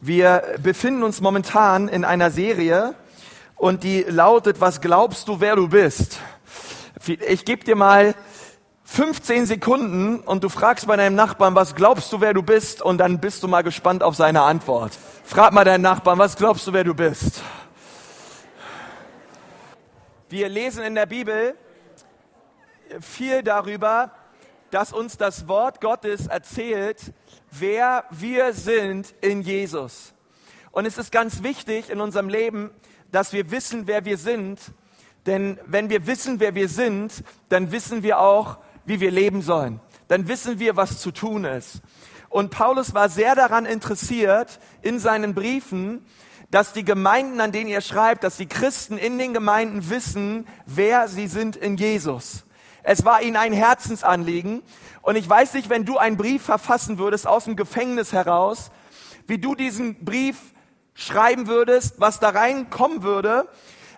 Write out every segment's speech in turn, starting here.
Wir befinden uns momentan in einer Serie und die lautet, was glaubst du, wer du bist? Ich gebe dir mal 15 Sekunden und du fragst bei deinem Nachbarn, was glaubst du, wer du bist? Und dann bist du mal gespannt auf seine Antwort. Frag mal deinen Nachbarn, was glaubst du, wer du bist? Wir lesen in der Bibel viel darüber, dass uns das Wort Gottes erzählt, wer wir sind in Jesus. Und es ist ganz wichtig in unserem Leben, dass wir wissen, wer wir sind. Denn wenn wir wissen, wer wir sind, dann wissen wir auch, wie wir leben sollen. Dann wissen wir, was zu tun ist. Und Paulus war sehr daran interessiert in seinen Briefen, dass die Gemeinden, an denen er schreibt, dass die Christen in den Gemeinden wissen, wer sie sind in Jesus. Es war ihnen ein Herzensanliegen. Und ich weiß nicht, wenn du einen Brief verfassen würdest aus dem Gefängnis heraus, wie du diesen Brief schreiben würdest, was da reinkommen würde.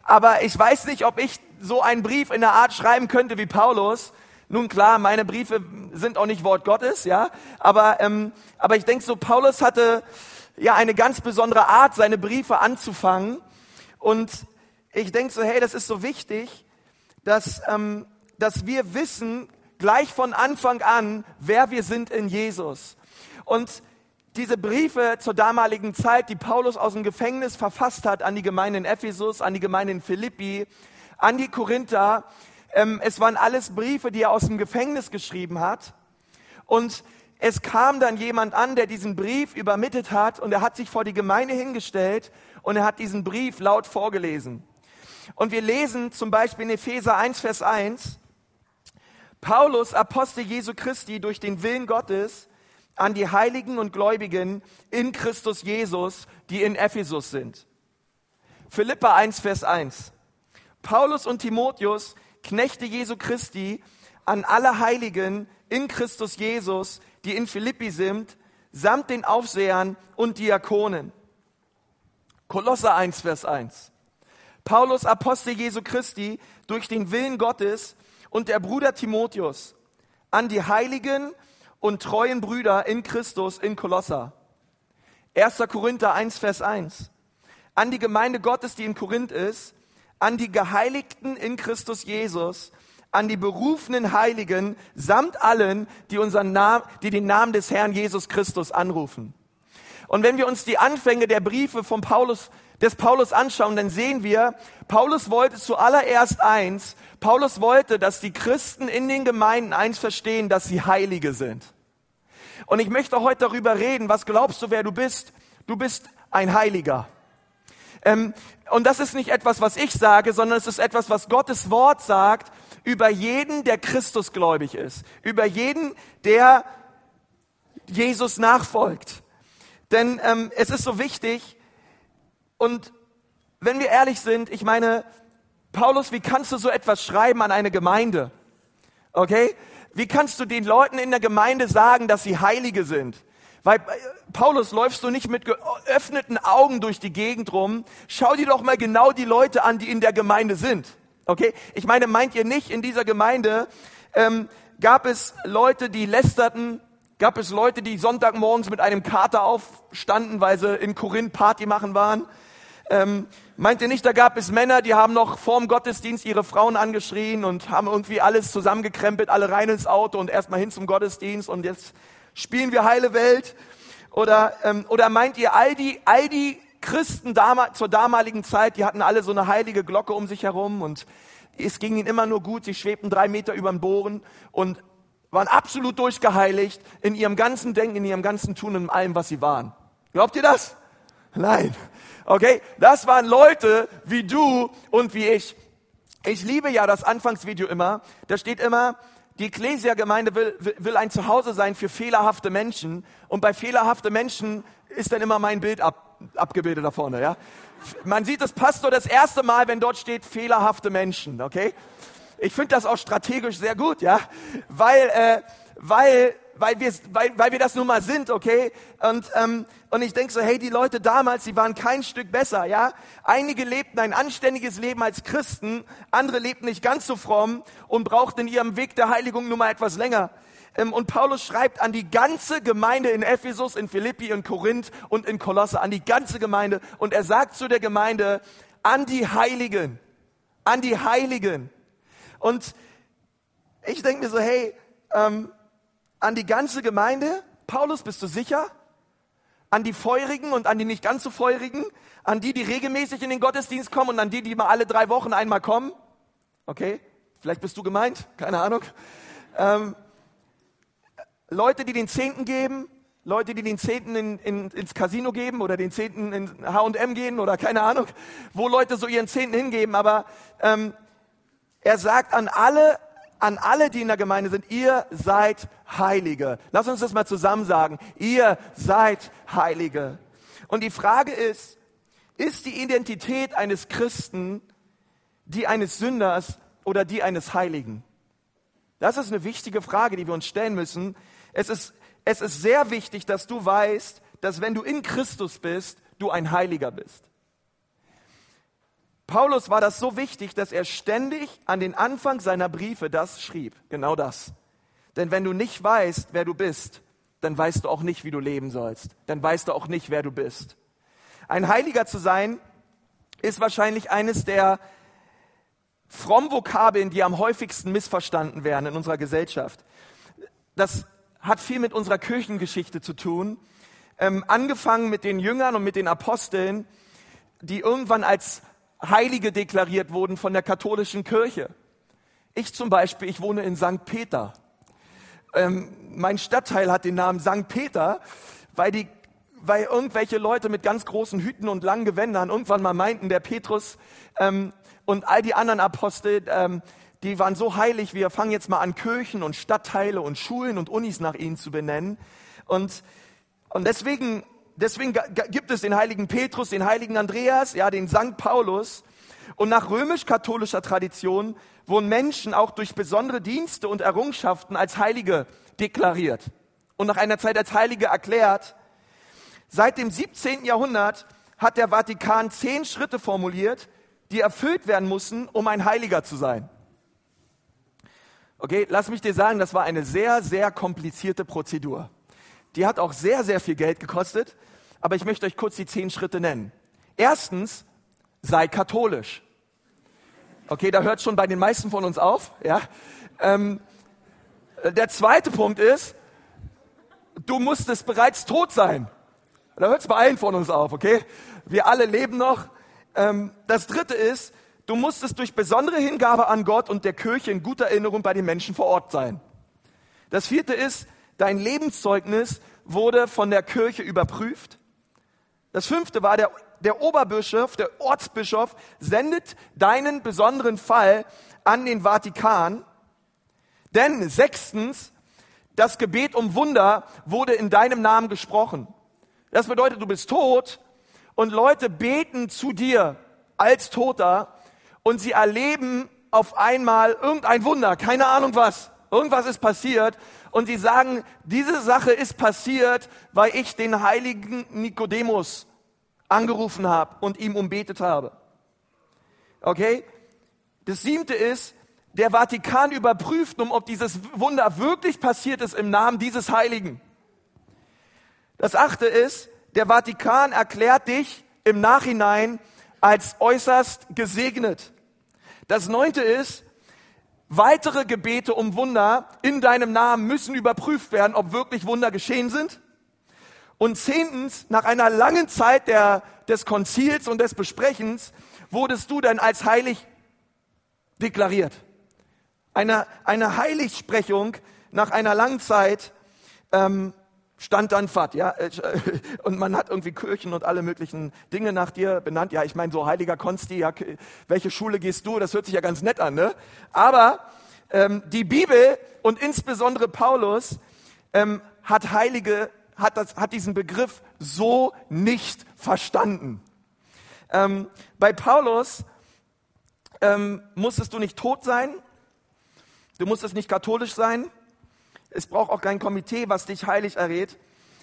Aber ich weiß nicht, ob ich so einen Brief in der Art schreiben könnte wie Paulus. Nun klar, meine Briefe sind auch nicht Wort Gottes, ja. Aber, ähm, aber ich denke so, Paulus hatte ja eine ganz besondere Art, seine Briefe anzufangen. Und ich denke so, hey, das ist so wichtig, dass ähm, dass wir wissen, gleich von Anfang an, wer wir sind in Jesus. Und diese Briefe zur damaligen Zeit, die Paulus aus dem Gefängnis verfasst hat an die Gemeinde in Ephesus, an die Gemeinde in Philippi, an die Korinther, ähm, es waren alles Briefe, die er aus dem Gefängnis geschrieben hat. Und es kam dann jemand an, der diesen Brief übermittelt hat und er hat sich vor die Gemeinde hingestellt und er hat diesen Brief laut vorgelesen. Und wir lesen zum Beispiel in Epheser 1, Vers 1, Paulus, Apostel Jesu Christi, durch den Willen Gottes an die Heiligen und Gläubigen in Christus Jesus, die in Ephesus sind. Philippa 1, Vers 1. Paulus und Timotheus, Knechte Jesu Christi, an alle Heiligen in Christus Jesus, die in Philippi sind, samt den Aufsehern und Diakonen. Kolosser 1, Vers 1. Paulus, Apostel Jesu Christi, durch den Willen Gottes und der Bruder Timotheus an die heiligen und treuen Brüder in Christus in Kolosser. 1. Korinther 1, Vers 1. An die Gemeinde Gottes, die in Korinth ist, an die Geheiligten in Christus Jesus, an die berufenen Heiligen samt allen, die, unseren Namen, die den Namen des Herrn Jesus Christus anrufen. Und wenn wir uns die Anfänge der Briefe von Paulus, des Paulus anschauen, dann sehen wir, Paulus wollte zuallererst eins, Paulus wollte, dass die Christen in den Gemeinden eins verstehen, dass sie Heilige sind. Und ich möchte heute darüber reden, was glaubst du, wer du bist? Du bist ein Heiliger. Ähm, und das ist nicht etwas, was ich sage, sondern es ist etwas, was Gottes Wort sagt über jeden, der Christusgläubig ist, über jeden, der Jesus nachfolgt. Denn ähm, es ist so wichtig und wenn wir ehrlich sind, ich meine, Paulus, wie kannst du so etwas schreiben an eine Gemeinde? Okay? Wie kannst du den Leuten in der Gemeinde sagen, dass sie Heilige sind? Weil äh, Paulus läufst du nicht mit geöffneten Augen durch die Gegend rum. Schau dir doch mal genau die Leute an, die in der Gemeinde sind. Okay? Ich meine, meint ihr nicht, in dieser Gemeinde ähm, gab es Leute, die lästerten, gab es Leute, die Sonntagmorgens mit einem Kater aufstanden, weil sie in Korinth Party machen waren? Ähm, meint ihr nicht, da gab es Männer, die haben noch vorm Gottesdienst ihre Frauen angeschrien und haben irgendwie alles zusammengekrempelt, alle rein ins Auto und erstmal hin zum Gottesdienst und jetzt spielen wir heile Welt? Oder, ähm, oder meint ihr, all die, all die Christen damal, zur damaligen Zeit, die hatten alle so eine heilige Glocke um sich herum und es ging ihnen immer nur gut, sie schwebten drei Meter über den Bohren und waren absolut durchgeheiligt in ihrem ganzen Denken, in ihrem ganzen Tun in allem, was sie waren. Glaubt ihr das? Nein. Okay, das waren Leute wie du und wie ich. Ich liebe ja das Anfangsvideo immer. Da steht immer, die Ecclesia-Gemeinde will, will ein Zuhause sein für fehlerhafte Menschen. Und bei fehlerhafte Menschen ist dann immer mein Bild ab, abgebildet da vorne, ja. Man sieht das Pastor das erste Mal, wenn dort steht fehlerhafte Menschen, okay? Ich finde das auch strategisch sehr gut, ja, weil, äh, weil weil wir, weil, weil wir das nun mal sind, okay? Und, ähm, und ich denke so, hey, die Leute damals, die waren kein Stück besser, ja? Einige lebten ein anständiges Leben als Christen, andere lebten nicht ganz so fromm und brauchten in ihrem Weg der Heiligung nun mal etwas länger. Ähm, und Paulus schreibt an die ganze Gemeinde in Ephesus, in Philippi, in Korinth und in Kolosse, an die ganze Gemeinde. Und er sagt zu der Gemeinde, an die Heiligen, an die Heiligen. Und ich denke mir so, hey, ähm, an die ganze Gemeinde, Paulus, bist du sicher? An die Feurigen und an die nicht ganz so Feurigen? An die, die regelmäßig in den Gottesdienst kommen und an die, die mal alle drei Wochen einmal kommen? Okay, vielleicht bist du gemeint, keine Ahnung. Ähm, Leute, die den Zehnten geben, Leute, die den Zehnten in, in, ins Casino geben oder den Zehnten in H&M gehen oder keine Ahnung, wo Leute so ihren Zehnten hingeben. Aber ähm, er sagt an alle, an alle, die in der Gemeinde sind, ihr seid Heilige. Lass uns das mal zusammen sagen. Ihr seid Heilige. Und die Frage ist, ist die Identität eines Christen die eines Sünders oder die eines Heiligen? Das ist eine wichtige Frage, die wir uns stellen müssen. Es ist, es ist sehr wichtig, dass du weißt, dass wenn du in Christus bist, du ein Heiliger bist. Paulus war das so wichtig, dass er ständig an den Anfang seiner Briefe das schrieb. Genau das. Denn wenn du nicht weißt, wer du bist, dann weißt du auch nicht, wie du leben sollst. Dann weißt du auch nicht, wer du bist. Ein Heiliger zu sein, ist wahrscheinlich eines der fromm Vokabeln, die am häufigsten missverstanden werden in unserer Gesellschaft. Das hat viel mit unserer Kirchengeschichte zu tun. Ähm, angefangen mit den Jüngern und mit den Aposteln, die irgendwann als Heilige deklariert wurden von der katholischen Kirche. Ich zum Beispiel, ich wohne in St. Peter. Ähm, mein Stadtteil hat den Namen St. Peter, weil die weil irgendwelche Leute mit ganz großen Hüten und langen Gewändern irgendwann mal meinten, der Petrus ähm, und all die anderen Apostel, ähm, die waren so heilig, wir fangen jetzt mal an, Kirchen und Stadtteile und Schulen und Unis nach ihnen zu benennen. Und, und deswegen deswegen gibt es den heiligen Petrus, den heiligen Andreas, ja, den Sankt Paulus. Und nach römisch-katholischer Tradition wurden Menschen auch durch besondere Dienste und Errungenschaften als Heilige deklariert und nach einer Zeit als Heilige erklärt. Seit dem 17. Jahrhundert hat der Vatikan zehn Schritte formuliert, die erfüllt werden mussten, um ein Heiliger zu sein. Okay, lass mich dir sagen, das war eine sehr, sehr komplizierte Prozedur. Die hat auch sehr, sehr viel Geld gekostet aber ich möchte euch kurz die zehn Schritte nennen. Erstens, sei katholisch. Okay, da hört schon bei den meisten von uns auf. Ja. Ähm, der zweite Punkt ist, du musstest bereits tot sein. Da hört es bei allen von uns auf, okay? Wir alle leben noch. Ähm, das dritte ist, du musstest durch besondere Hingabe an Gott und der Kirche in guter Erinnerung bei den Menschen vor Ort sein. Das vierte ist, dein Lebenszeugnis wurde von der Kirche überprüft. Das fünfte war, der, der Oberbischof, der Ortsbischof sendet deinen besonderen Fall an den Vatikan. Denn sechstens, das Gebet um Wunder wurde in deinem Namen gesprochen. Das bedeutet, du bist tot und Leute beten zu dir als Toter und sie erleben auf einmal irgendein Wunder, keine Ahnung was. Irgendwas ist passiert und sie sagen, diese Sache ist passiert, weil ich den heiligen Nikodemus angerufen habe und ihm umbetet habe. Okay? Das siebte ist, der Vatikan überprüft, um ob dieses Wunder wirklich passiert ist im Namen dieses Heiligen. Das achte ist, der Vatikan erklärt dich im Nachhinein als äußerst gesegnet. Das neunte ist, weitere Gebete um Wunder in deinem Namen müssen überprüft werden, ob wirklich Wunder geschehen sind. Und zehntens, nach einer langen Zeit der, des Konzils und des Besprechens, wurdest du dann als heilig deklariert. Eine, eine Heiligsprechung nach einer langen Zeit ähm, stand dann fad, ja, und man hat irgendwie Kirchen und alle möglichen Dinge nach dir benannt. Ja, ich meine, so heiliger Konsti, ja, welche Schule gehst du? Das hört sich ja ganz nett an, ne? Aber ähm, die Bibel und insbesondere Paulus ähm, hat Heilige hat, das, hat diesen Begriff so nicht verstanden. Ähm, bei Paulus ähm, musstest du nicht tot sein, du musstest nicht katholisch sein, es braucht auch kein Komitee, was dich heilig errät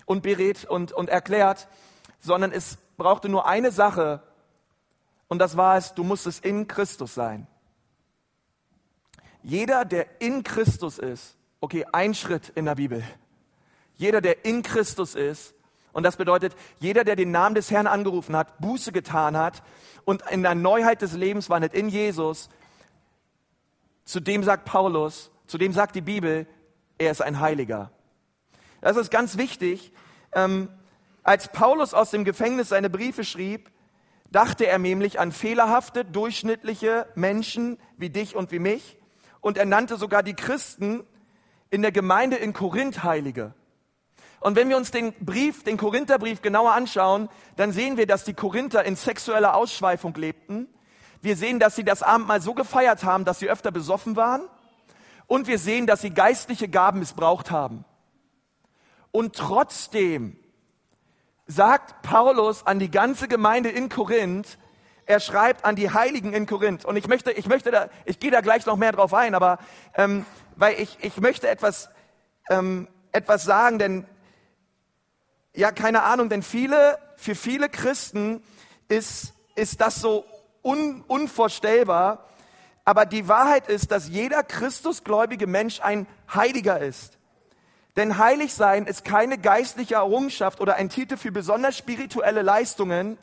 und berät und, und erklärt, sondern es brauchte nur eine Sache und das war es, du musstest in Christus sein. Jeder, der in Christus ist Okay, ein Schritt in der Bibel. Jeder, der in Christus ist, und das bedeutet, jeder, der den Namen des Herrn angerufen hat, Buße getan hat und in der Neuheit des Lebens wandelt in Jesus, zu dem sagt Paulus, zu dem sagt die Bibel, er ist ein Heiliger. Das ist ganz wichtig. Ähm, als Paulus aus dem Gefängnis seine Briefe schrieb, dachte er nämlich an fehlerhafte, durchschnittliche Menschen wie dich und wie mich. Und er nannte sogar die Christen in der Gemeinde in Korinth Heilige. Und wenn wir uns den Brief, den Korintherbrief genauer anschauen, dann sehen wir, dass die Korinther in sexueller Ausschweifung lebten. Wir sehen, dass sie das Abendmahl so gefeiert haben, dass sie öfter besoffen waren. Und wir sehen, dass sie geistliche Gaben missbraucht haben. Und trotzdem sagt Paulus an die ganze Gemeinde in Korinth, er schreibt an die Heiligen in Korinth. Und ich möchte, ich möchte da, ich gehe da gleich noch mehr drauf ein, aber ähm, weil ich, ich möchte etwas, ähm, etwas sagen, denn ja, keine Ahnung, denn viele, für viele Christen ist, ist das so un, unvorstellbar. Aber die Wahrheit ist, dass jeder Christusgläubige Mensch ein Heiliger ist. Denn heilig sein ist keine geistliche Errungenschaft oder ein Titel für besonders spirituelle Leistungen,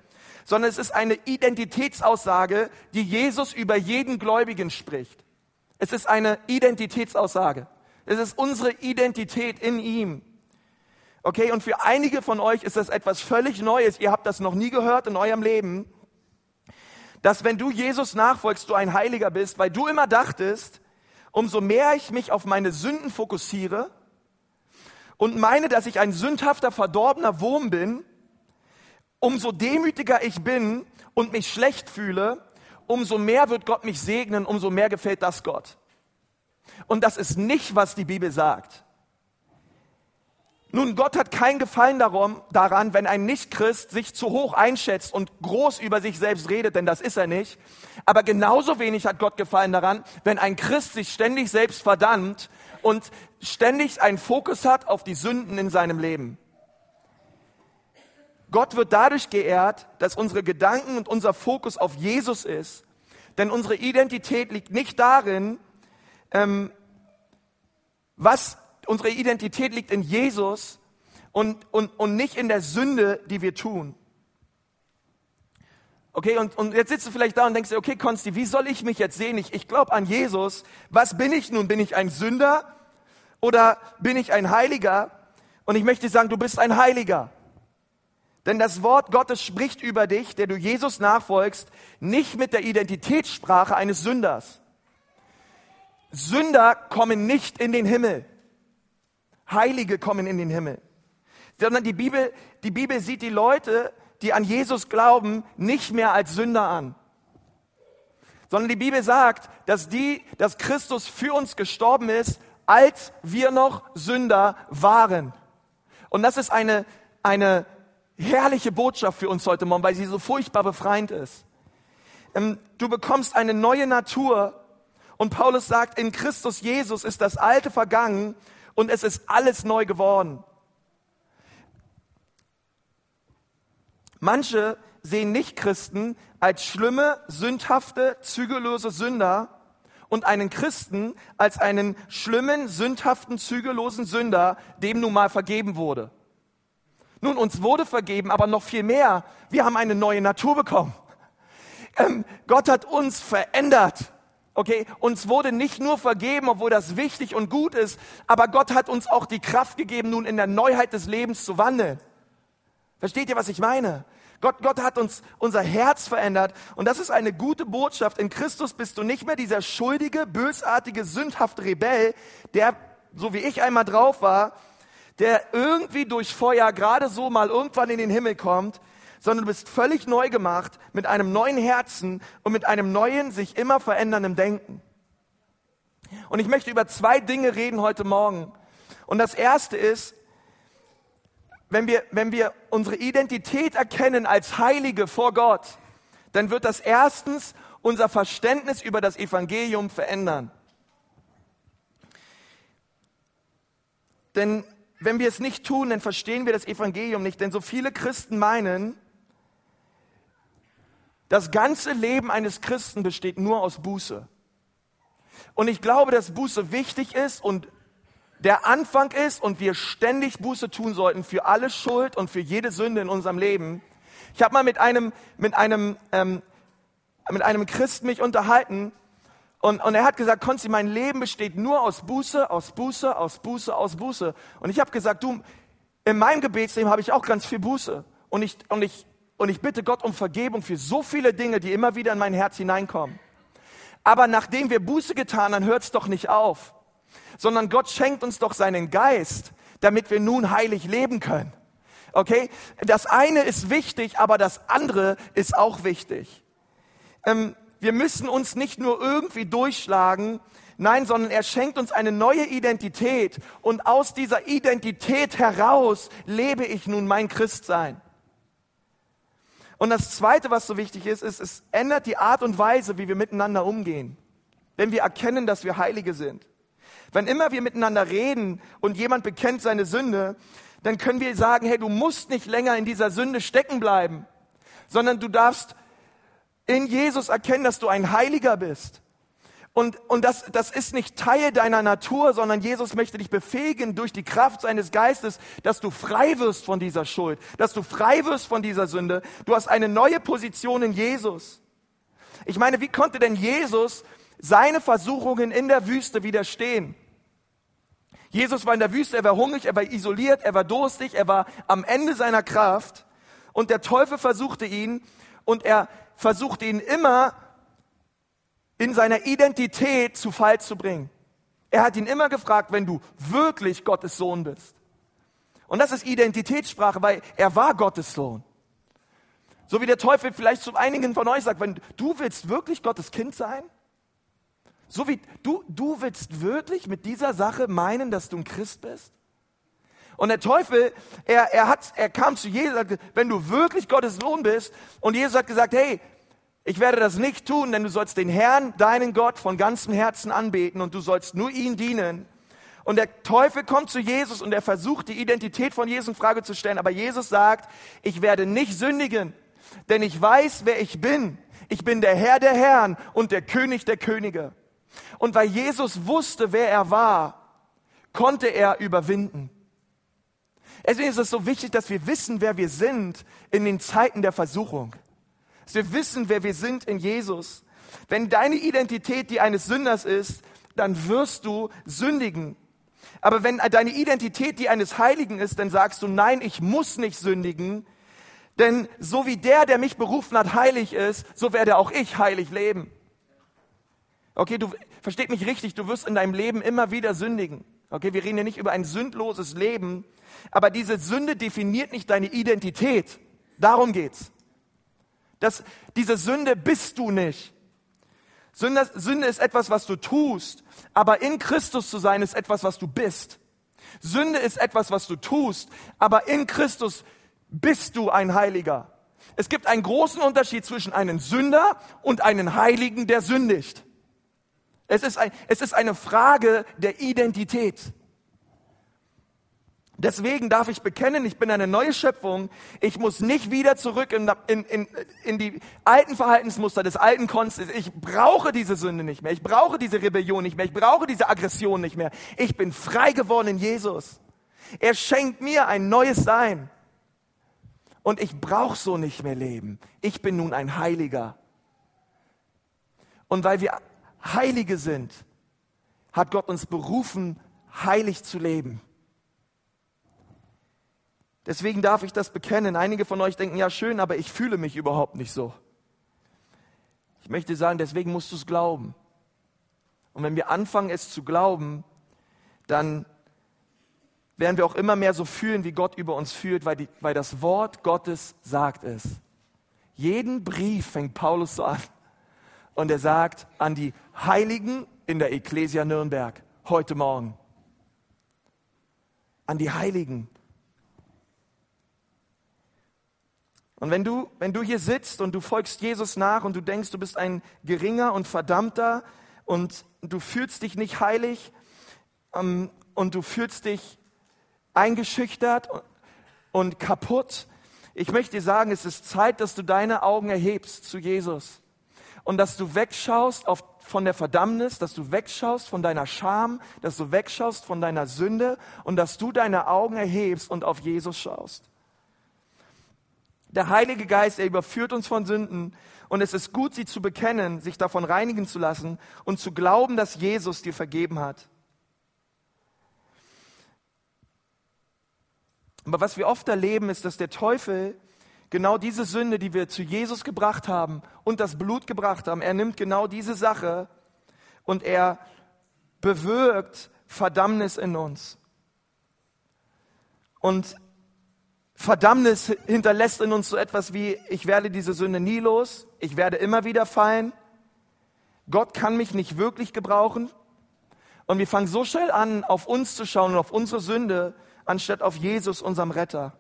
sondern es ist eine Identitätsaussage, die Jesus über jeden Gläubigen spricht. Es ist eine Identitätsaussage. Es ist unsere Identität in ihm. Okay, und für einige von euch ist das etwas völlig Neues. Ihr habt das noch nie gehört in eurem Leben, dass wenn du Jesus nachfolgst, du ein Heiliger bist, weil du immer dachtest, umso mehr ich mich auf meine Sünden fokussiere, und meine, dass ich ein sündhafter, verdorbener Wurm bin, umso demütiger ich bin und mich schlecht fühle, umso mehr wird Gott mich segnen, umso mehr gefällt das Gott. Und das ist nicht, was die Bibel sagt. Nun, Gott hat keinen Gefallen darum, daran, wenn ein Nichtchrist sich zu hoch einschätzt und groß über sich selbst redet, denn das ist er nicht. Aber genauso wenig hat Gott Gefallen daran, wenn ein Christ sich ständig selbst verdammt und ständig einen Fokus hat auf die Sünden in seinem Leben. Gott wird dadurch geehrt, dass unsere Gedanken und unser Fokus auf Jesus ist. Denn unsere Identität liegt nicht darin, ähm, was unsere Identität liegt in Jesus und, und, und nicht in der Sünde, die wir tun. Okay, und, und jetzt sitzt du vielleicht da und denkst dir, okay, Konsti, wie soll ich mich jetzt sehen? Ich, ich glaube an Jesus. Was bin ich nun? Bin ich ein Sünder oder bin ich ein Heiliger? Und ich möchte sagen, du bist ein Heiliger. Denn das Wort Gottes spricht über dich, der du Jesus nachfolgst, nicht mit der Identitätssprache eines Sünders. Sünder kommen nicht in den Himmel. Heilige kommen in den Himmel. Sondern die Bibel, die Bibel sieht die Leute, die an Jesus glauben, nicht mehr als Sünder an. Sondern die Bibel sagt, dass die, dass Christus für uns gestorben ist, als wir noch Sünder waren. Und das ist eine, eine herrliche Botschaft für uns heute Morgen, weil sie so furchtbar befreiend ist. Ähm, du bekommst eine neue Natur und Paulus sagt, in Christus Jesus ist das Alte vergangen und es ist alles neu geworden. Manche sehen Nichtchristen als schlimme, sündhafte, zügellose Sünder und einen Christen als einen schlimmen, sündhaften, zügellosen Sünder, dem nun mal vergeben wurde. Nun, uns wurde vergeben, aber noch viel mehr. Wir haben eine neue Natur bekommen. Ähm, Gott hat uns verändert. Okay, uns wurde nicht nur vergeben, obwohl das wichtig und gut ist, aber Gott hat uns auch die Kraft gegeben, nun in der Neuheit des Lebens zu wandeln. Versteht ihr, was ich meine? Gott, Gott hat uns unser Herz verändert und das ist eine gute Botschaft. In Christus bist du nicht mehr dieser schuldige, bösartige, sündhafte Rebell, der, so wie ich einmal drauf war, der irgendwie durch Feuer gerade so mal irgendwann in den Himmel kommt, sondern du bist völlig neu gemacht mit einem neuen Herzen und mit einem neuen, sich immer verändernden Denken. Und ich möchte über zwei Dinge reden heute Morgen. Und das erste ist, wenn wir, wenn wir unsere Identität erkennen als Heilige vor Gott, dann wird das erstens unser Verständnis über das Evangelium verändern. Denn wenn wir es nicht tun, dann verstehen wir das Evangelium nicht. Denn so viele Christen meinen, das ganze Leben eines Christen besteht nur aus Buße. Und ich glaube, dass Buße wichtig ist und der Anfang ist und wir ständig Buße tun sollten für alle Schuld und für jede Sünde in unserem Leben. Ich habe mal mit einem, mit einem, ähm, mit einem Christ mich unterhalten und, und er hat gesagt, Konzi, mein Leben besteht nur aus Buße, aus Buße, aus Buße, aus Buße. Und ich habe gesagt, du, in meinem Gebetsleben habe ich auch ganz viel Buße. Und ich, und, ich, und ich bitte Gott um Vergebung für so viele Dinge, die immer wieder in mein Herz hineinkommen. Aber nachdem wir Buße getan haben, hört es doch nicht auf, sondern Gott schenkt uns doch seinen Geist, damit wir nun heilig leben können. Okay? Das eine ist wichtig, aber das andere ist auch wichtig. Ähm, wir müssen uns nicht nur irgendwie durchschlagen, nein, sondern er schenkt uns eine neue Identität und aus dieser Identität heraus lebe ich nun mein Christsein. Und das Zweite, was so wichtig ist, ist, es ändert die Art und Weise, wie wir miteinander umgehen. Wenn wir erkennen, dass wir Heilige sind. Wenn immer wir miteinander reden und jemand bekennt seine Sünde, dann können wir sagen, hey, du musst nicht länger in dieser Sünde stecken bleiben, sondern du darfst in Jesus erkennen, dass du ein Heiliger bist. Und, und das, das ist nicht Teil deiner Natur, sondern Jesus möchte dich befähigen durch die Kraft seines Geistes, dass du frei wirst von dieser Schuld, dass du frei wirst von dieser Sünde. Du hast eine neue Position in Jesus. Ich meine, wie konnte denn Jesus seine Versuchungen in der Wüste widerstehen? Jesus war in der Wüste, er war hungrig, er war isoliert, er war durstig, er war am Ende seiner Kraft und der Teufel versuchte ihn und er versuchte ihn immer in seiner Identität zu Fall zu bringen. Er hat ihn immer gefragt, wenn du wirklich Gottes Sohn bist. Und das ist Identitätssprache, weil er war Gottes Sohn. So wie der Teufel vielleicht zu einigen von euch sagt, wenn du willst wirklich Gottes Kind sein, so wie du, du willst wirklich mit dieser Sache meinen, dass du ein Christ bist? Und der Teufel, er, er, hat, er kam zu Jesus und sagte, wenn du wirklich Gottes Sohn bist, und Jesus hat gesagt, hey, ich werde das nicht tun, denn du sollst den Herrn, deinen Gott, von ganzem Herzen anbeten und du sollst nur ihn dienen. Und der Teufel kommt zu Jesus und er versucht, die Identität von Jesus in Frage zu stellen. Aber Jesus sagt, ich werde nicht sündigen, denn ich weiß, wer ich bin. Ich bin der Herr der Herren und der König der Könige. Und weil Jesus wusste, wer er war, konnte er überwinden. Deswegen ist es so wichtig, dass wir wissen, wer wir sind in den Zeiten der Versuchung. Dass wir wissen, wer wir sind in Jesus. Wenn deine Identität die eines Sünders ist, dann wirst du sündigen. Aber wenn deine Identität die eines Heiligen ist, dann sagst du, nein, ich muss nicht sündigen, denn so wie der, der mich berufen hat, heilig ist, so werde auch ich heilig leben. Okay, du versteht mich richtig, du wirst in deinem Leben immer wieder sündigen. Okay, wir reden hier nicht über ein sündloses Leben, aber diese Sünde definiert nicht deine Identität. Darum geht's. Das, diese Sünde bist du nicht. Sünde, Sünde ist etwas, was du tust, aber in Christus zu sein ist etwas, was du bist. Sünde ist etwas, was du tust, aber in Christus bist du ein Heiliger. Es gibt einen großen Unterschied zwischen einem Sünder und einem Heiligen, der sündigt. Es ist, ein, es ist eine Frage der Identität. Deswegen darf ich bekennen, ich bin eine neue Schöpfung. Ich muss nicht wieder zurück in, in, in, in die alten Verhaltensmuster des alten Konsens. Ich brauche diese Sünde nicht mehr. Ich brauche diese Rebellion nicht mehr. Ich brauche diese Aggression nicht mehr. Ich bin frei geworden in Jesus. Er schenkt mir ein neues Sein. Und ich brauche so nicht mehr leben. Ich bin nun ein Heiliger. Und weil wir Heilige sind, hat Gott uns berufen, heilig zu leben. Deswegen darf ich das bekennen. Einige von euch denken, ja schön, aber ich fühle mich überhaupt nicht so. Ich möchte sagen, deswegen musst du es glauben. Und wenn wir anfangen, es zu glauben, dann werden wir auch immer mehr so fühlen, wie Gott über uns fühlt, weil, die, weil das Wort Gottes sagt es. Jeden Brief fängt Paulus so an. Und er sagt an die Heiligen in der Ecclesia Nürnberg heute Morgen. An die Heiligen. Und wenn du, wenn du hier sitzt und du folgst Jesus nach und du denkst, du bist ein geringer und verdammter und du fühlst dich nicht heilig ähm, und du fühlst dich eingeschüchtert und, kaputt, ich möchte dir sagen, es ist Zeit, dass du deine Augen erhebst zu Jesus und dass du wegschaust auf von der Verdammnis, dass du wegschaust von deiner Scham, dass du wegschaust von deiner Sünde und dass du deine Augen erhebst und auf Jesus schaust. Der Heilige Geist, er überführt uns von Sünden und es ist gut, sie zu bekennen, sich davon reinigen zu lassen und zu glauben, dass Jesus dir vergeben hat. Aber was wir oft erleben, ist, dass der Teufel genau diese Sünde, die wir zu Jesus gebracht haben und das Blut gebracht haben, er nimmt genau diese Sache und er bewirkt Verdammnis in uns. Und Verdammnis hinterlässt in uns so etwas wie, ich werde diese Sünde nie los, ich werde immer wieder fallen, Gott kann mich nicht wirklich gebrauchen. Und wir fangen so schnell an, auf uns zu schauen und auf unsere Sünde, anstatt auf Jesus, unserem Retter.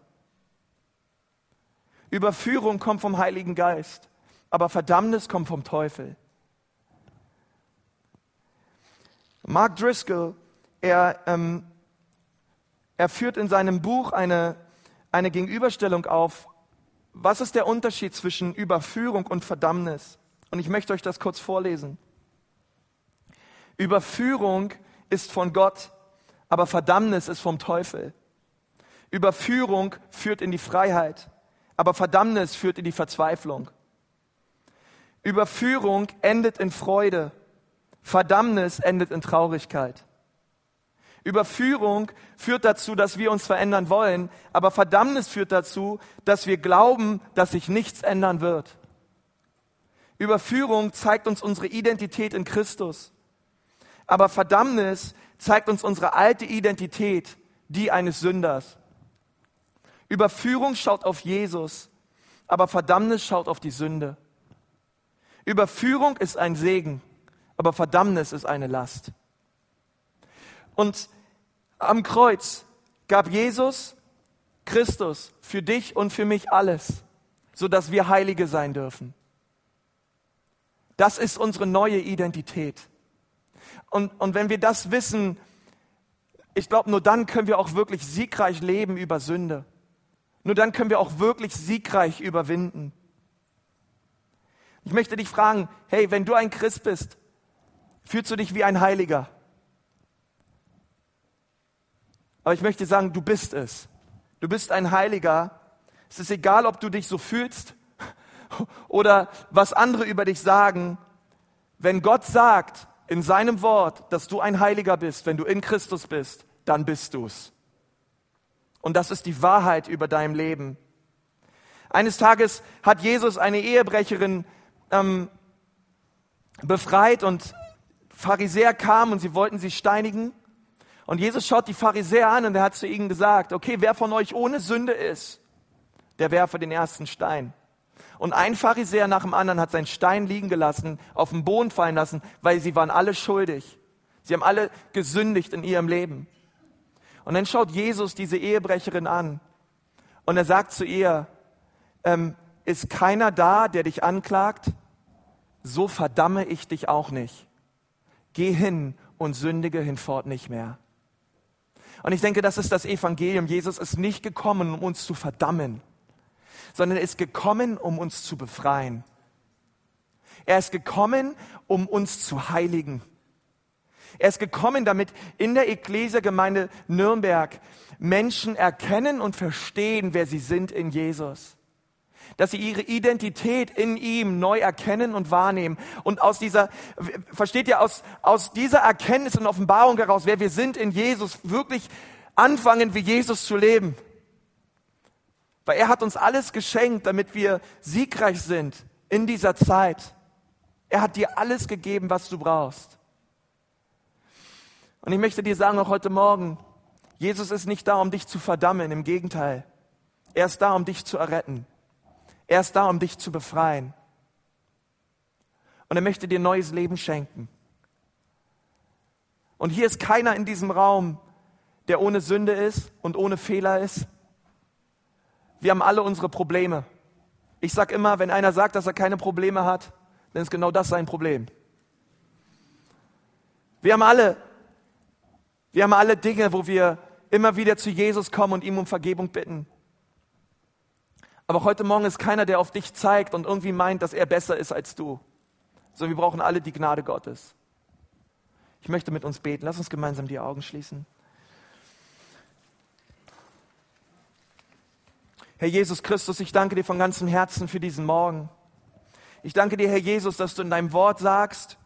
Überführung kommt vom Heiligen Geist, aber Verdammnis kommt vom Teufel. Mark Driscoll, er, ähm, er führt in seinem Buch eine eine Gegenüberstellung auf, was ist der Unterschied zwischen Überführung und Verdammnis. Und ich möchte euch das kurz vorlesen. Überführung ist von Gott, aber Verdammnis ist vom Teufel. Überführung führt in die Freiheit, aber Verdammnis führt in die Verzweiflung. Überführung endet in Freude, Verdammnis endet in Traurigkeit. Überführung führt dazu, dass wir uns verändern wollen, aber Verdammnis führt dazu, dass wir glauben, dass sich nichts ändern wird. Überführung zeigt uns unsere Identität in Christus, aber Verdammnis zeigt uns unsere alte Identität, die eines Sünders. Überführung schaut auf Jesus, aber Verdammnis schaut auf die Sünde. Überführung ist ein Segen, aber Verdammnis ist eine Last. Und am Kreuz gab Jesus Christus für dich und für mich alles, sodass wir Heilige sein dürfen. Das ist unsere neue Identität. Und, und wenn wir das wissen, ich glaube, nur dann können wir auch wirklich siegreich leben über Sünde. Nur dann können wir auch wirklich siegreich überwinden. Ich möchte dich fragen, hey, wenn du ein Christ bist, fühlst du dich wie ein Heiliger? Aber ich möchte sagen, du bist es. Du bist ein Heiliger. Es ist egal, ob du dich so fühlst oder was andere über dich sagen. Wenn Gott sagt in seinem Wort, dass du ein Heiliger bist, wenn du in Christus bist, dann bist du's. Und das ist die Wahrheit über deinem Leben. Eines Tages hat Jesus eine Ehebrecherin ähm, befreit und Pharisäer kamen und sie wollten sie steinigen. Und Jesus schaut die Pharisäer an und er hat zu ihnen gesagt, okay, wer von euch ohne Sünde ist, der werfe den ersten Stein. Und ein Pharisäer nach dem anderen hat seinen Stein liegen gelassen, auf den Boden fallen lassen, weil sie waren alle schuldig. Sie haben alle gesündigt in ihrem Leben. Und dann schaut Jesus diese Ehebrecherin an und er sagt zu ihr, ähm, ist keiner da, der dich anklagt? So verdamme ich dich auch nicht. Geh hin und sündige hinfort nicht mehr. Und ich denke, das ist das Evangelium. Jesus ist nicht gekommen, um uns zu verdammen, sondern er ist gekommen, um uns zu befreien. Er ist gekommen, um uns zu heiligen. Er ist gekommen, damit in der Ekklesiagemeinde Nürnberg Menschen erkennen und verstehen, wer sie sind in Jesus dass sie ihre Identität in ihm neu erkennen und wahrnehmen. Und aus dieser, versteht ihr, aus, aus dieser Erkenntnis und Offenbarung heraus, wer wir sind in Jesus, wirklich anfangen, wie Jesus zu leben. Weil er hat uns alles geschenkt, damit wir siegreich sind in dieser Zeit. Er hat dir alles gegeben, was du brauchst. Und ich möchte dir sagen, auch heute Morgen, Jesus ist nicht da, um dich zu verdammen, im Gegenteil. Er ist da, um dich zu erretten. Er ist da, um dich zu befreien. Und er möchte dir neues Leben schenken. Und hier ist keiner in diesem Raum, der ohne Sünde ist und ohne Fehler ist. Wir haben alle unsere Probleme. Ich sage immer, wenn einer sagt, dass er keine Probleme hat, dann ist genau das sein Problem. Wir haben alle, wir haben alle Dinge, wo wir immer wieder zu Jesus kommen und ihm um Vergebung bitten. Aber heute Morgen ist keiner, der auf dich zeigt und irgendwie meint, dass er besser ist als du. sondern wir brauchen alle die Gnade Gottes. Ich möchte mit uns beten. Lass uns gemeinsam die Augen schließen. Herr Jesus Christus, ich danke dir von ganzem Herzen für diesen Morgen. Ich danke dir, Herr Jesus, dass du in deinem Wort sagst,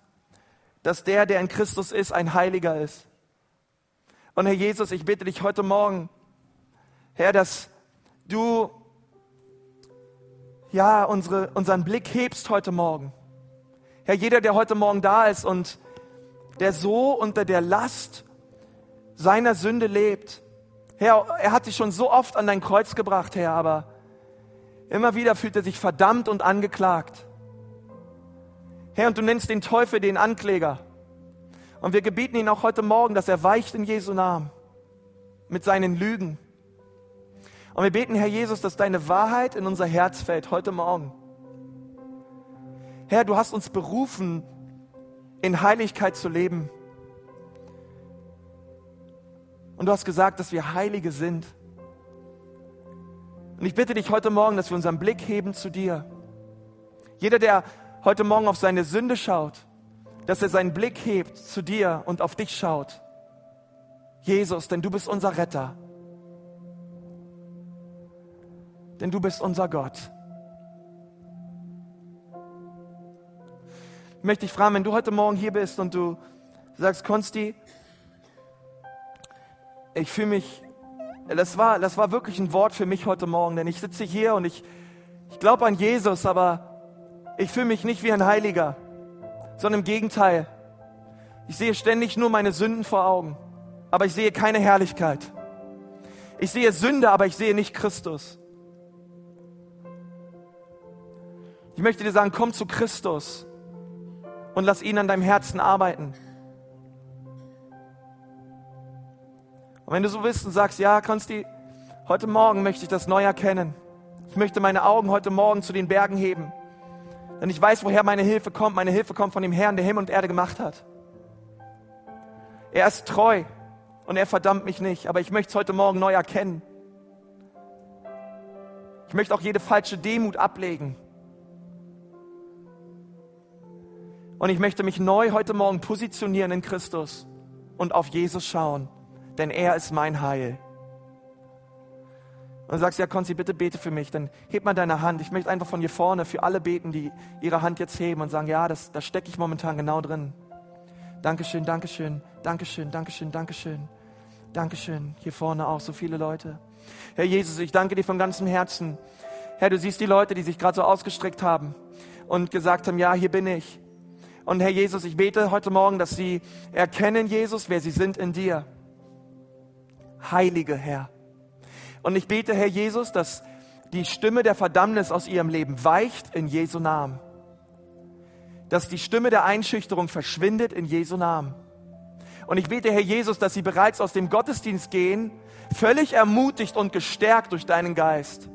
dass der, der in Christus ist, ein Heiliger ist. Und Herr Jesus, ich bitte dich heute Morgen, Herr, dass du ja unsere, unseren Blick hebst heute Morgen. Herr, jeder, der heute Morgen da ist und der so unter der Last seiner Sünde lebt, Herr, er hat dich schon so oft an dein Kreuz gebracht, Herr, aber immer wieder fühlt er sich verdammt und angeklagt. Herr, und du nennst den Teufel den Ankläger. Und wir gebieten ihn auch heute Morgen, dass er weicht in Jesu Namen mit seinen Lügen. Und wir beten, Herr Jesus, dass deine Wahrheit in unser Herz fällt heute Morgen. Herr, du hast uns berufen, in Heiligkeit zu leben. Und du hast gesagt, dass wir Heilige sind. Und ich bitte dich heute Morgen, dass wir unseren Blick heben zu dir. Jeder, der heute Morgen auf seine Sünde schaut, dass er seinen Blick hebt zu dir und auf dich schaut. Jesus, denn du bist unser Retter. Denn du bist unser Gott. Ich möchte dich fragen, wenn du heute Morgen hier bist und du sagst, Konsti, ich fühle mich, das war, das war wirklich ein Wort für mich heute Morgen, denn ich sitze hier und ich, ich glaube an Jesus, aber ich fühle mich nicht wie ein Heiliger, sondern im Gegenteil. Ich sehe ständig nur meine Sünden vor Augen, aber ich sehe keine Herrlichkeit. Ich sehe Sünde, aber ich sehe nicht Christus. Ich möchte dir sagen, komm zu Christus und lass ihn an deinem Herzen arbeiten. Und wenn du so bist und sagst, ja, Konsti, heute Morgen möchte ich das neu erkennen. Ich möchte meine Augen heute Morgen zu den Bergen heben. Denn ich weiß, woher meine Hilfe kommt. Meine Hilfe kommt von dem Herrn, der Himmel und Erde gemacht hat. Er ist treu und er verdammt mich nicht. Aber ich möchte es heute Morgen neu erkennen. Ich möchte auch jede falsche Demut ablegen. Und ich möchte mich neu heute Morgen positionieren in Christus und auf Jesus schauen denn er ist mein Heil. Und du sagst, ja, Konzi, bitte bete für mich. Dann heb mal deine Hand. Ich möchte einfach von hier vorne für alle beten, die ihre Hand jetzt heben und sagen, ja, das, da stecke ich momentan genau drin. Dankeschön, Dankeschön, Dankeschön, Dankeschön, Dankeschön. Dankeschön. Hier vorne auch so viele Leute. Herr Jesus, ich danke dir von ganzem Herzen. Herr, du siehst die Leute, die sich gerade so ausgestreckt haben und gesagt haben, ja, hier bin ich. Und Herr Jesus, ich bete heute Morgen, dass sie erkennen, Jesus, wer sie sind in dir heilige Herr. Und ich bete, Herr Jesus, dass die Stimme der Verdammnis aus ihrem Leben weicht in Jesu Namen. Dass die Stimme der Einschüchterung verschwindet in Jesu Namen. Und ich bete, Herr Jesus, dass sie bereits aus dem Gottesdienst gehen, völlig ermutigt und gestärkt durch deinen Geist.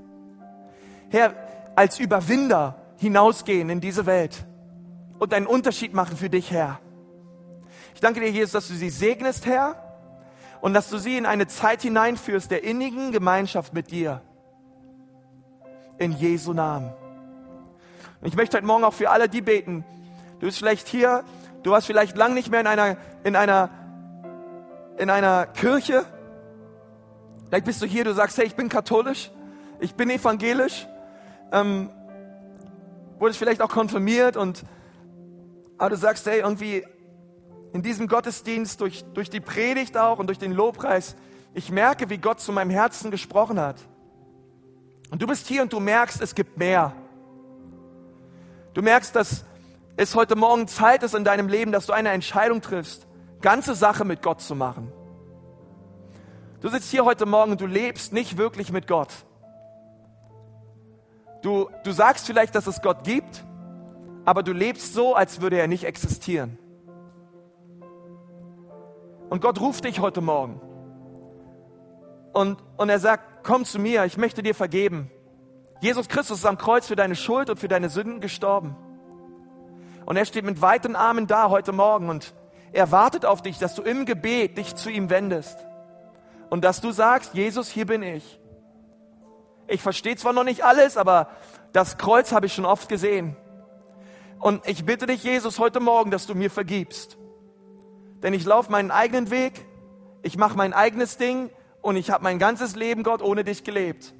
Herr, als Überwinder hinausgehen in diese Welt und einen Unterschied machen für dich, Herr. Ich danke dir, Jesus, dass du sie segnest, Herr und dass du sie in eine Zeit hineinführst der innigen Gemeinschaft mit dir. In Jesu Namen. Und ich möchte heute Morgen auch für alle die beten. Du bist vielleicht hier, du warst vielleicht lang nicht mehr in einer, in einer, in einer Kirche. Vielleicht bist du hier, du sagst, hey, ich bin katholisch, ich bin evangelisch, ähm, wurdest vielleicht auch konfirmiert und, aber du sagst, hey, irgendwie, in diesem Gottesdienst, durch, durch die Predigt auch und durch den Lobpreis, ich merke, wie Gott zu meinem Herzen gesprochen hat. Und du bist hier und du merkst, es gibt mehr. Du merkst, dass es heute Morgen Zeit ist in deinem Leben, dass du eine Entscheidung triffst, ganze Sache mit Gott zu machen. Du sitzt hier heute Morgen und du lebst nicht wirklich mit Gott. Du, du sagst vielleicht, dass es Gott gibt, aber du lebst so, als würde er nicht existieren. Und Gott ruft dich heute Morgen. Und, und er sagt, komm zu mir, ich möchte dir vergeben. Jesus Christus ist am Kreuz für deine Schuld und für deine Sünden gestorben. Und er steht mit weiten Armen da heute Morgen und er wartet auf dich, dass du im Gebet dich zu ihm wendest. Und dass du sagst, Jesus, hier bin ich. Ich verstehe zwar noch nicht alles, aber das Kreuz habe ich schon oft gesehen. Und ich bitte dich, Jesus, heute Morgen, dass du mir vergibst. Denn ich laufe meinen eigenen Weg, ich mache mein eigenes Ding und ich habe mein ganzes Leben, Gott, ohne dich gelebt.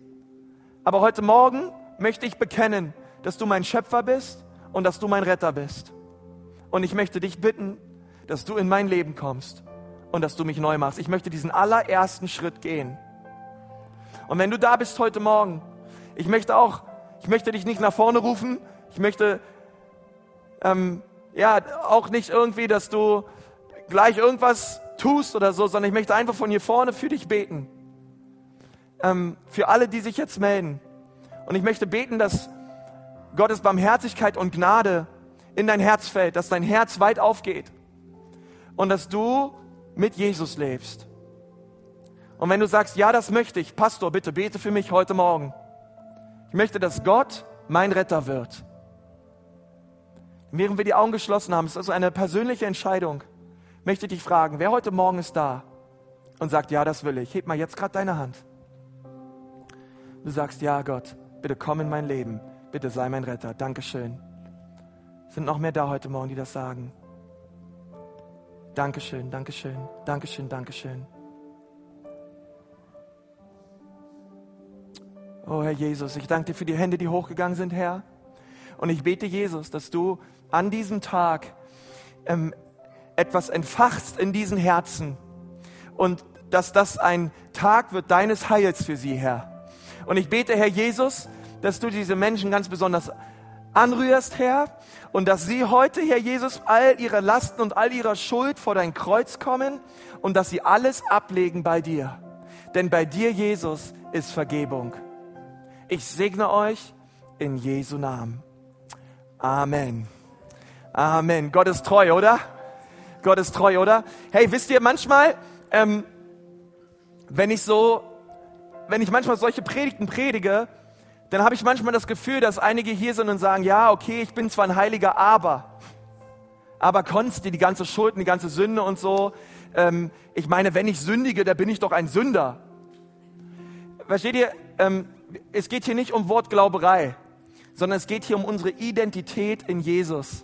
Aber heute Morgen möchte ich bekennen, dass du mein Schöpfer bist und dass du mein Retter bist. Und ich möchte dich bitten, dass du in mein Leben kommst und dass du mich neu machst. Ich möchte diesen allerersten Schritt gehen. Und wenn du da bist heute Morgen, ich möchte auch, ich möchte dich nicht nach vorne rufen, ich möchte ähm, ja auch nicht irgendwie, dass du gleich irgendwas tust oder so, sondern ich möchte einfach von hier vorne für dich beten. Ähm, für alle, die sich jetzt melden. Und ich möchte beten, dass Gottes Barmherzigkeit und Gnade in dein Herz fällt, dass dein Herz weit aufgeht und dass du mit Jesus lebst. Und wenn du sagst, ja, das möchte ich, Pastor, bitte bete für mich heute Morgen. Ich möchte, dass Gott mein Retter wird. Während wir die Augen geschlossen haben, ist also eine persönliche Entscheidung, möchte ich dich fragen, wer heute Morgen ist da und sagt, ja, das will ich. Heb mal jetzt gerade deine Hand. Du sagst, ja, Gott, bitte komm in mein Leben. Bitte sei mein Retter. Dankeschön. Sind noch mehr da heute Morgen, die das sagen? Dankeschön, Dankeschön, Dankeschön, Dankeschön. Oh Herr Jesus, ich danke dir für die Hände, die hochgegangen sind, Herr. Und ich bete, Jesus, dass du an diesem Tag ähm, etwas entfachst in diesen Herzen und dass das ein Tag wird deines Heils für sie, Herr. Und ich bete, Herr Jesus, dass du diese Menschen ganz besonders anrührst, Herr, und dass sie heute, Herr Jesus, all ihre Lasten und all ihrer Schuld vor dein Kreuz kommen und dass sie alles ablegen bei dir. Denn bei dir, Jesus, ist Vergebung. Ich segne euch in Jesu Namen. Amen. Amen. Gott ist treu, oder? Gott ist treu, oder? Hey, wisst ihr, manchmal, ähm, wenn ich so, wenn ich manchmal solche Predigten predige, dann habe ich manchmal das Gefühl, dass einige hier sind und sagen, ja, okay, ich bin zwar ein Heiliger, aber, aber Konsti, die ganze Schuld, die ganze Sünde und so. Ähm, ich meine, wenn ich sündige, da bin ich doch ein Sünder. Versteht ihr, ähm, es geht hier nicht um Wortglauberei, sondern es geht hier um unsere Identität in Jesus.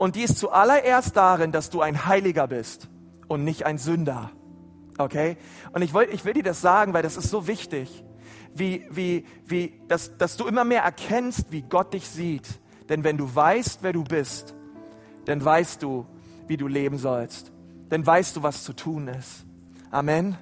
Und die ist zuallererst darin, dass du ein Heiliger bist und nicht ein Sünder. Okay? Und ich, wollt, ich will dir das sagen, weil das ist so wichtig wie, wie, wie, dass, dass du immer mehr erkennst, wie Gott dich sieht. Denn wenn du weißt, wer du bist, dann weißt du, wie du leben sollst. Dann weißt du, was zu tun ist. Amen.